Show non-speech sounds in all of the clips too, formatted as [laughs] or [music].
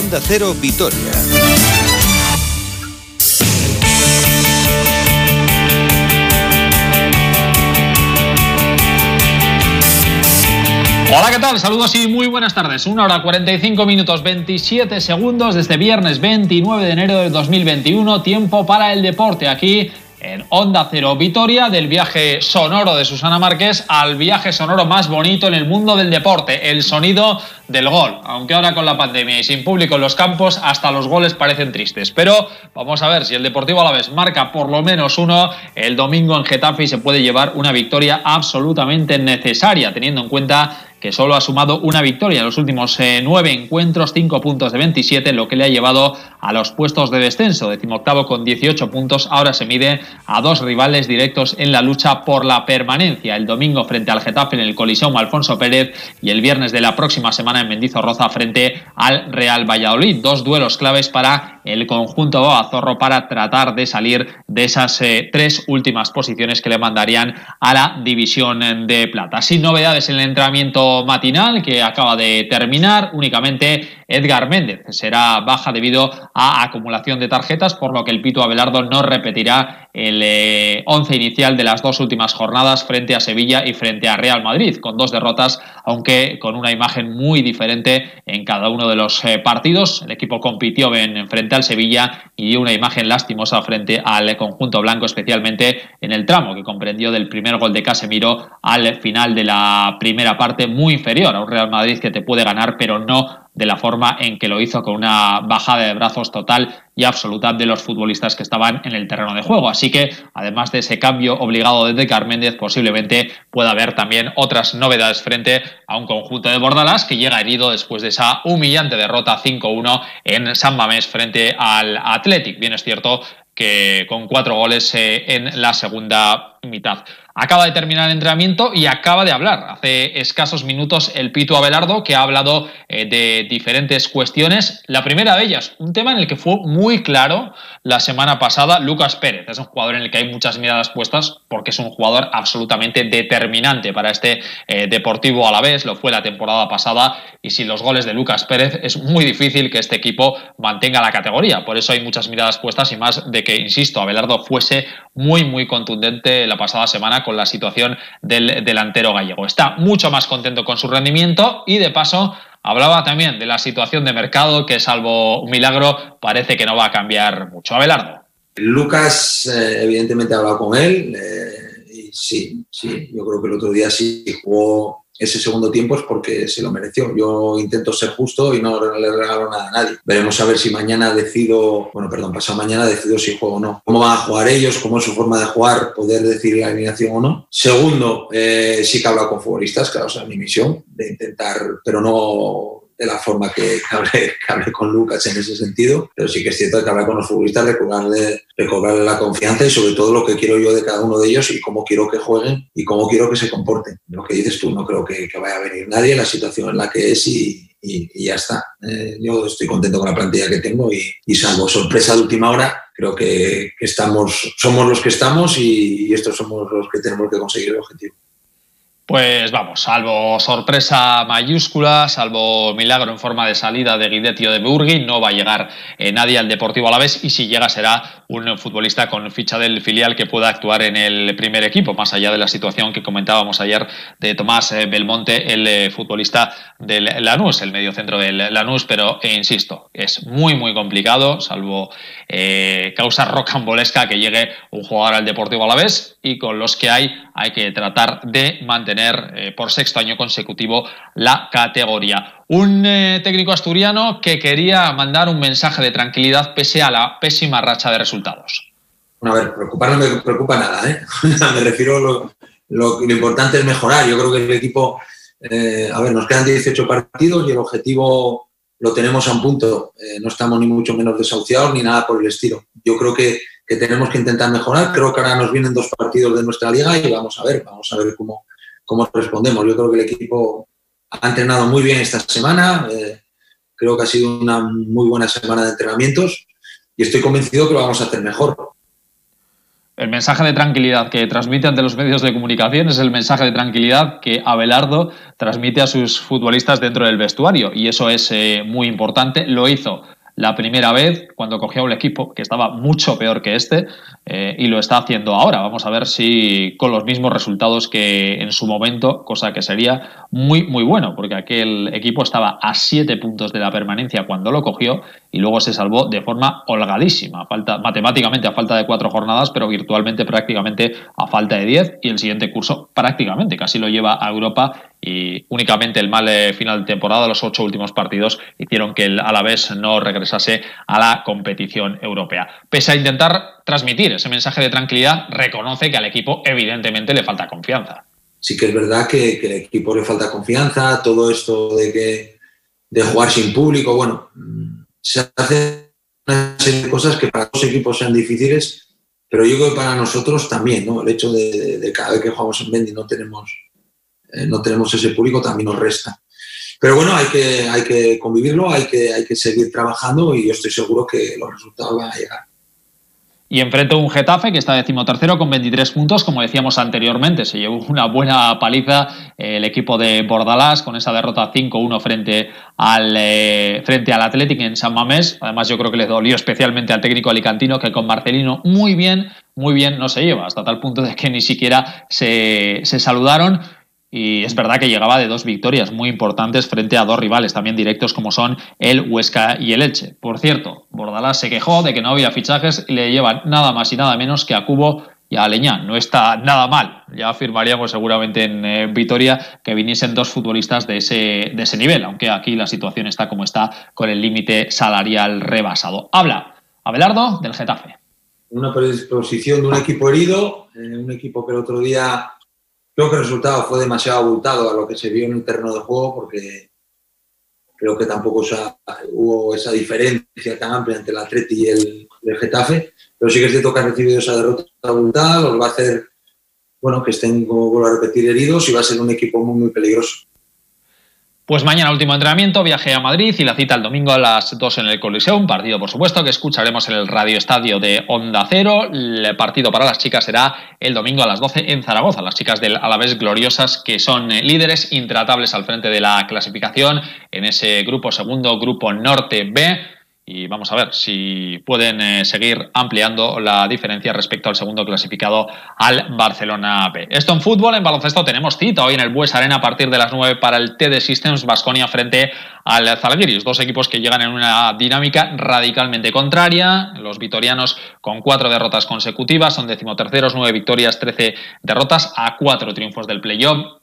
Onda Cero Vitoria. Hola, ¿qué tal? Saludos y muy buenas tardes. Una hora 45 minutos 27 segundos desde viernes 29 de enero de 2021. Tiempo para el deporte aquí en Onda Cero Vitoria, del viaje sonoro de Susana Márquez al viaje sonoro más bonito en el mundo del deporte, el sonido del gol. Aunque ahora con la pandemia y sin público en los campos, hasta los goles parecen tristes. Pero vamos a ver si el Deportivo Alavés marca por lo menos uno el domingo en Getafe y se puede llevar una victoria absolutamente necesaria, teniendo en cuenta que solo ha sumado una victoria en los últimos eh, nueve encuentros, cinco puntos de 27, lo que le ha llevado a los puestos de descenso. Decimoctavo con 18 puntos, ahora se mide a dos rivales directos en la lucha por la permanencia. El domingo frente al Getafe en el Colisión Alfonso Pérez y el viernes de la próxima semana en Mendizorroza frente al Real Valladolid. Dos duelos claves para el conjunto Azorro para tratar de salir de esas eh, tres últimas posiciones que le mandarían a la división de plata. Sin novedades en el entrenamiento matinal que acaba de terminar, únicamente Edgar Méndez será baja debido a acumulación de tarjetas, por lo que el Pito Abelardo no repetirá el eh, once inicial de las dos últimas jornadas frente a Sevilla y frente a Real Madrid, con dos derrotas, aunque con una imagen muy diferente en cada uno de los eh, partidos. El equipo compitió en, frente al Sevilla y dio una imagen lastimosa frente al conjunto blanco, especialmente en el tramo que comprendió del primer gol de Casemiro al final de la primera parte, muy inferior a un Real Madrid que te puede ganar, pero no de la forma en que lo hizo con una bajada de brazos total y absoluta de los futbolistas que estaban en el terreno de juego. Así que, además de ese cambio obligado de Decar Méndez, posiblemente pueda haber también otras novedades frente a un conjunto de Bordalás que llega herido después de esa humillante derrota 5-1 en San Mamés frente al Athletic. Bien es cierto que con cuatro goles eh, en la segunda mitad. Acaba de terminar el entrenamiento y acaba de hablar hace escasos minutos el Pito Abelardo, que ha hablado eh, de diferentes cuestiones. La primera de ellas, un tema en el que fue muy claro la semana pasada Lucas Pérez. Es un jugador en el que hay muchas miradas puestas porque es un jugador absolutamente determinante para este eh, Deportivo a la vez. Lo fue la temporada pasada y sin los goles de Lucas Pérez es muy difícil que este equipo mantenga la categoría. Por eso hay muchas miradas puestas y más de que, insisto, Abelardo fuese muy, muy contundente la pasada semana con la situación del delantero gallego. Está mucho más contento con su rendimiento y de paso hablaba también de la situación de mercado que salvo un milagro parece que no va a cambiar mucho. Abelardo. Lucas, eh, evidentemente, ha hablado con él. Eh, y sí, sí, yo creo que el otro día sí jugó ese segundo tiempo es porque se lo mereció. Yo intento ser justo y no le regalo nada a nadie. Veremos a ver si mañana decido, bueno, perdón, pasado mañana decido si juego o no. ¿Cómo van a jugar ellos? ¿Cómo es su forma de jugar? ¿Poder decir la alineación o no? Segundo, eh, sí que he hablado con futbolistas, claro, o sea, mi misión de intentar, pero no de la forma que, hablé, con Lucas en ese sentido, pero sí que es cierto que hablar con los futbolistas, recobrarle, recobrarle la confianza y sobre todo lo que quiero yo de cada uno de ellos y cómo quiero que jueguen y cómo quiero que se comporten. Lo que dices tú, no creo que, vaya a venir nadie, la situación en la que es y, ya está. Eh, yo estoy contento con la plantilla que tengo y, salvo sorpresa de última hora, creo que, estamos, somos los que estamos y estos somos los que tenemos que conseguir el objetivo. Pues vamos, salvo sorpresa mayúscula, salvo milagro en forma de salida de Guidetti o de Burgui, no va a llegar eh, nadie al Deportivo a la vez y si llega será un futbolista con ficha del filial que pueda actuar en el primer equipo, más allá de la situación que comentábamos ayer de Tomás eh, Belmonte, el eh, futbolista del Lanús, el medio centro del Lanús, pero insisto, es muy muy complicado, salvo causa rocambolesca que llegue un jugador al Deportivo a la vez y con los que hay hay que tratar de mantener eh, por sexto año consecutivo la categoría. Un eh, técnico asturiano que quería mandar un mensaje de tranquilidad pese a la pésima racha de resultados. Bueno, a ver, preocupar no me preocupa nada, ¿eh? [laughs] me refiero a lo, importante es mejorar. Yo creo que el equipo, a ver, nos quedan 18 partidos y el objetivo lo tenemos a un punto. no estamos ni mucho menos desahuciados ni nada por el estilo. Yo creo que, que, tenemos que intentar mejorar. Creo que ahora nos vienen dos partidos de nuestra liga y vamos a ver, vamos a ver cómo, cómo respondemos. Yo creo que el equipo ha entrenado muy bien esta semana, eh, creo que ha sido una muy buena semana de entrenamientos y estoy convencido que lo vamos a hacer mejor. el mensaje de tranquilidad que transmite ante los medios de comunicación es el mensaje de tranquilidad que Abelardo transmite a sus futbolistas dentro del vestuario y eso es eh, muy importante. Lo hizo la primera vez cuando cogió un equipo que estaba mucho peor que este eh, y lo está haciendo ahora. Vamos a ver si con los mismos resultados que en su momento, cosa que sería muy, muy bueno, porque aquel equipo estaba a siete puntos de la permanencia cuando lo cogió y luego se salvó de forma holgadísima, falta, matemáticamente a falta de cuatro jornadas, pero virtualmente prácticamente a falta de diez y el siguiente curso prácticamente casi lo lleva a Europa y únicamente el mal eh, final de temporada, los ocho últimos partidos, hicieron que el Alavés no regresase a la competición europea. Pese a intentar transmitir ese mensaje de tranquilidad, reconoce que al equipo evidentemente le falta confianza. Sí que es verdad que, que al equipo le falta confianza, todo esto de que de jugar sin público, bueno, se hace una serie de cosas que para los equipos sean difíciles, pero yo creo que para nosotros también, ¿no? El hecho de, de cada vez que jugamos en Mendy no tenemos eh, no tenemos ese público, también nos resta. Pero bueno, hay que, hay que convivirlo, hay que, hay que seguir trabajando y yo estoy seguro que los resultados van a llegar. Y enfrente un Getafe que está decimotercero con 23 puntos, como decíamos anteriormente, se llevó una buena paliza eh, el equipo de Bordalás con esa derrota 5-1 frente al eh, frente al Athletic en San Mamés. Además, yo creo que le dolió especialmente al técnico alicantino que con Marcelino muy bien, muy bien no se lleva, hasta tal punto de que ni siquiera se, se saludaron. Y es verdad que llegaba de dos victorias muy importantes frente a dos rivales también directos como son el Huesca y el Elche. Por cierto, Bordalás se quejó de que no había fichajes y le llevan nada más y nada menos que a Cubo y a Leñán. No está nada mal. Ya afirmaríamos seguramente en eh, Vitoria que viniesen dos futbolistas de ese, de ese nivel, aunque aquí la situación está como está con el límite salarial rebasado. Habla Abelardo del Getafe. Una predisposición de un equipo herido, eh, un equipo que el otro día Creo que el resultado fue demasiado abultado a lo que se vio en el terreno de juego porque creo que tampoco hubo esa diferencia tan amplia entre el Atleti y el, Getafe, pero sí que es cierto que ha recibido esa derrota abultada, los va a hacer, bueno, que estén, como vuelvo a repetir, heridos y va a ser un equipo muy, muy peligroso. Pues mañana último entrenamiento, viaje a Madrid y la cita el domingo a las 2 en el Coliseum, partido por supuesto que escucharemos en el Radio Estadio de Onda Cero. El partido para las chicas será el domingo a las 12 en Zaragoza. Las chicas del Alavés gloriosas que son eh, líderes intratables al frente de la clasificación en ese grupo segundo, grupo Norte B y vamos a ver si pueden eh, seguir ampliando la diferencia respecto al segundo clasificado al Barcelona B. Esto en fútbol, en baloncesto tenemos cita hoy en el Bues Arena a partir de las 9 para el TD Systems Basconia frente al Zalgiris, dos equipos que llegan en una dinámica radicalmente contraria, los vitorianos con cuatro derrotas consecutivas, son decimoterceros, nueve victorias, trece derrotas a cuatro triunfos del playoff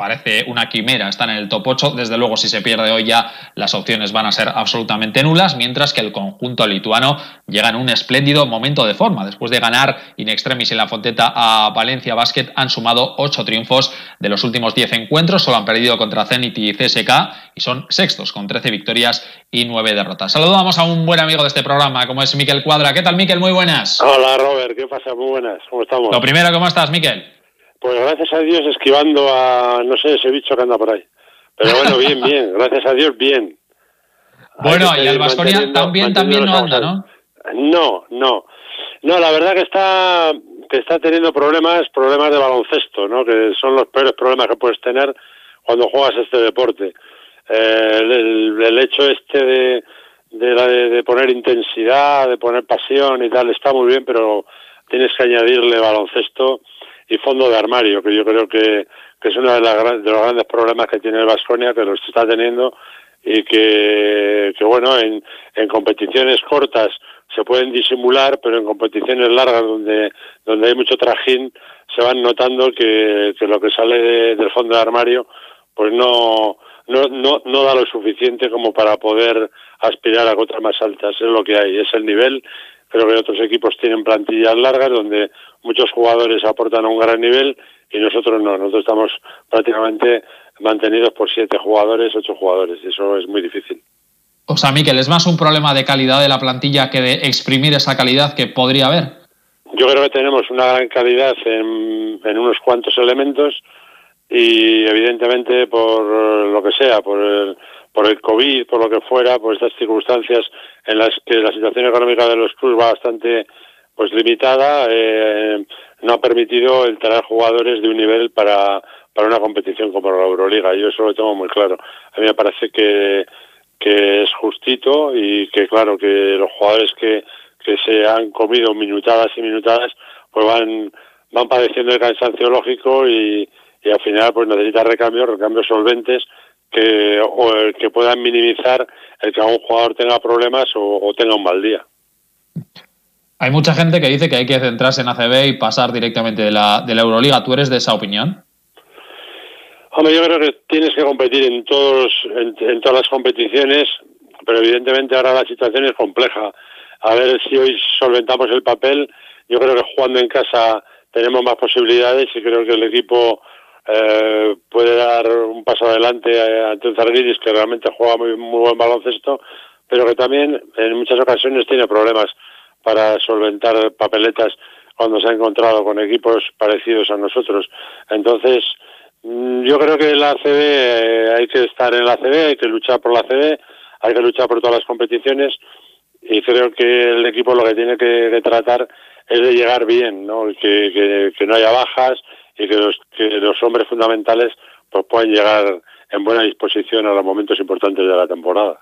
parece una quimera, están en el top 8. Desde luego, si se pierde hoy ya, las opciones van a ser absolutamente nulas, mientras que el conjunto lituano llega en un espléndido momento de forma. Después de ganar in extremis en la Fonteta a Valencia Basket, han sumado 8 triunfos de los últimos 10 encuentros, solo han perdido contra Zenit y CSK y son sextos con 13 victorias y 9 derrotas. Saludamos a un buen amigo de este programa, como es Miquel Cuadra. ¿Qué tal, Miquel? Muy buenas. Hola, Robert. ¿Qué pasa? Muy buenas. ¿Cómo estamos? Lo primero, ¿cómo estás, Miquel? Pues gracias a Dios esquivando a, no sé, ese bicho que anda por ahí. Pero bueno, bien, [laughs] bien, gracias a Dios, bien. Bueno, y el Bastonia también, también no anda, ¿no? No, no. No, la verdad que está que está teniendo problemas, problemas de baloncesto, ¿no? Que son los peores problemas que puedes tener cuando juegas este deporte. Eh, el, hecho este de, de, de poner intensidad, de poner pasión y tal, está muy bien, pero tienes que añadirle baloncesto y fondo de armario, que yo creo que, que es uno de, las, de los grandes problemas que tiene el Vasconia, que los está teniendo y que, bueno, en, en competiciones cortas se pueden disimular, pero en competiciones largas donde, donde hay mucho trajín, se van notando que, que lo que sale del fondo de armario, pues no, no, no, no da lo suficiente como para poder aspirar a cotas más altas. Es lo que hay, es el nivel Creo que otros equipos tienen plantillas largas donde muchos jugadores aportan a un gran nivel y nosotros no. Nosotros estamos prácticamente mantenidos por siete jugadores, ocho jugadores. Y eso es muy difícil. O sea, Miquel, ¿es más un problema de calidad de la plantilla que de exprimir esa calidad que podría haber? Yo creo que tenemos una gran calidad en, en unos cuantos elementos y evidentemente por lo que sea, por el, por el COVID, por lo que fuera, por estas circunstancias en las que la situación económica de los clubes va bastante pues limitada, eh, no ha permitido el traer jugadores de un nivel para, para una competición como la Euroliga. Yo eso lo tengo muy claro. A mí me parece que, que es justito y que claro que los jugadores que, que se han comido minutadas y minutadas pues van van padeciendo el cansancio lógico y, y al final pues necesita recambios, recambios solventes que, o, que puedan minimizar el que un jugador tenga problemas o, tenga un mal día. Hay mucha gente que dice que hay que centrarse en ACB y pasar directamente de la, de la Euroliga. ¿Tú eres de esa opinión? Hombre, yo creo que tienes que competir en, todos, en, todas las competiciones, pero evidentemente ahora la situación es compleja. A ver si hoy solventamos el papel. Yo creo que jugando en casa tenemos más posibilidades y creo que el equipo eh, puede dar un paso adelante ante un Zarguiris que realmente juega muy, muy buen baloncesto, pero que también en muchas ocasiones tiene problemas para solventar papeletas cuando se ha encontrado con equipos parecidos a nosotros. Entonces, mm, yo creo que la ACB eh, hay que estar en la ACB, hay que luchar por la ACB, hay que luchar por todas las competiciones y creo que el equipo lo que tiene que tratar es de llegar bien, ¿no? Que, que, no haya bajas y que los, que los hombres fundamentales pues puedan llegar en buena disposición a los momentos importantes de la temporada.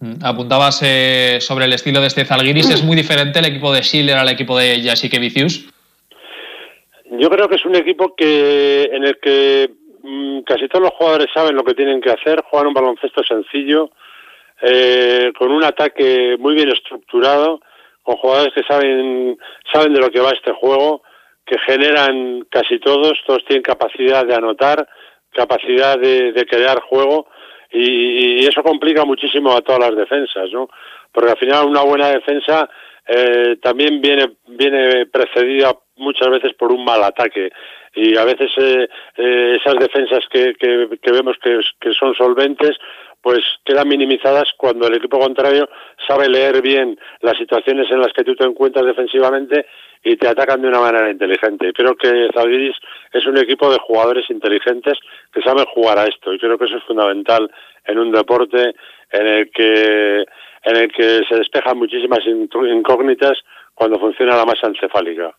Mm, apuntabas eh, sobre el estilo de este Zalgiris, ¿es muy diferente el equipo de Schiller al equipo de Jasique Vicius? Yo creo que es un equipo que en el que mm, casi todos los jugadores saben lo que tienen que hacer, juegan un baloncesto sencillo, eh, con un ataque muy bien estructurado con jugadores que saben, saben de lo que va este juego, que generan casi todos, todos tienen capacidad de anotar, capacidad de, crear juego y, eso complica muchísimo a todas las defensas, ¿no? Porque al final una buena defensa eh, también viene, viene precedida muchas veces por un mal ataque y a veces eh, eh, esas defensas que, que, vemos que son solventes pues quedan minimizadas cuando el equipo contrario sabe leer bien las situaciones en las que tú te encuentras defensivamente y te atacan de una manera inteligente. Creo que Zalgiris es un equipo de jugadores inteligentes que saben jugar a esto y creo que eso es fundamental en un deporte en el que en el que se despejan muchísimas incógnitas cuando funciona la masa encefálica.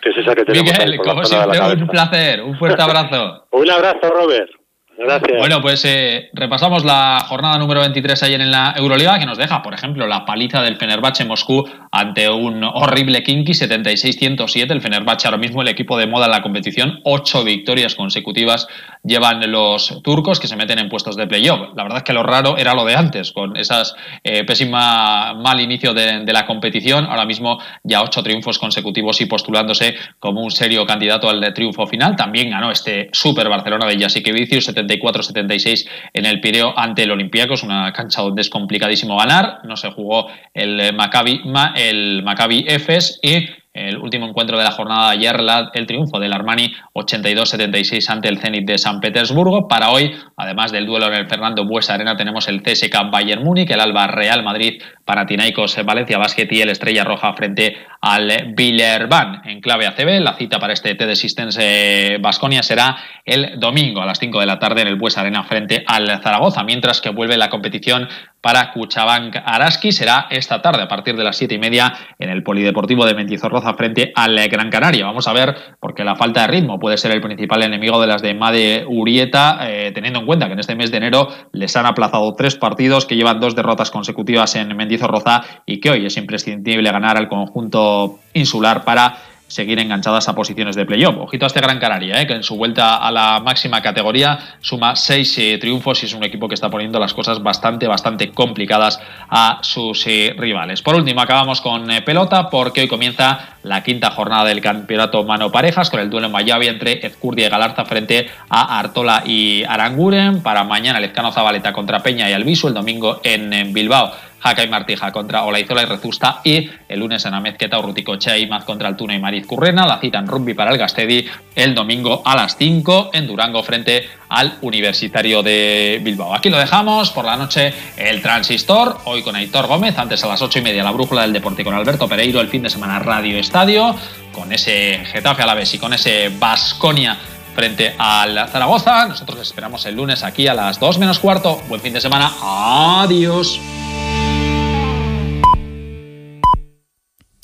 Que es esa que tenemos Miguel, como siempre, un placer. Un fuerte abrazo. [laughs] un abrazo, Robert. Gracias. Bueno, pues eh, repasamos la jornada número 23 ayer en la Euroliga, que nos deja, por ejemplo, la paliza del Fenerbahce Moscú ante un horrible Kinky 76-107. El Fenerbahce ahora mismo el equipo de moda en la competición, ocho victorias consecutivas llevan los turcos que se meten en puestos de playoff. La verdad es que lo raro era lo de antes, con esas eh, pésima mal inicio de, la competición. Ahora mismo ya ocho triunfos consecutivos y postulándose como un serio candidato al triunfo final. También ganó este Super Barcelona de Jasikevicius 74-76 en el Pireo ante el Olympiacos, una cancha donde es complicadísimo ganar. No se jugó el Maccabi, el Maccabi Efes y el último encuentro de la jornada de ayer, el triunfo del Armani 82-76 ante el Zenit de San Petersburgo. Para hoy, además del duelo en el Fernando Buesa Arena, tenemos el CSK Bayern Múnich, el Alba Real Madrid, Panathinaikos Valencia Basket y el Estrella Roja frente al Villerban en clave ACB. La cita para este T de Existence Basconia será el domingo a las 5 de la tarde en el Buesa Arena frente al Zaragoza, mientras que vuelve la competición para Cuchabank Araski. Será esta tarde a partir de las siete y media en el Polideportivo de Mendizorroza frente al Gran Canaria. Vamos a ver, porque la falta de ritmo puede ser el principal enemigo de las de Made Urieta, eh, teniendo en cuenta que en este mes de enero les han aplazado tres partidos, que llevan dos derrotas consecutivas en Mendizorroza y que hoy es imprescindible ganar al conjunto insular para seguir enganchadas a posiciones de playoff. Ojito a este Gran Canaria, ¿eh? que en su vuelta a la máxima categoría suma seis eh, triunfos y es un equipo que está poniendo las cosas bastante, bastante complicadas a sus eh, rivales. Por último, acabamos con pelota porque hoy comienza la quinta jornada del campeonato mano parejas con el duelo en Mayavi entre Ezcurdia y Galarza frente a Artola y Aranguren. Para mañana, Lezcano Zabaleta contra Peña y Alviso. El domingo en Bilbao. Jaca y Martija contra Olaizola y Rezusta y el lunes en Amezqueta, Urruticochea y Maz contra Altuna y Mariz Currena, la cita en rugby para el Gastedi el domingo a las 5 en Durango frente al Universitario de Bilbao. Aquí lo dejamos, por la noche el Transistor, hoy con Aitor Gómez, antes a las 8 y media la Brújula del Deporte con Alberto Pereiro, el fin de semana Radio Estadio, con ese Getafe a la vez y con ese Basconia frente al Zaragoza. Nosotros esperamos el lunes aquí a las 2 menos cuarto. Buen fin de semana. Adiós.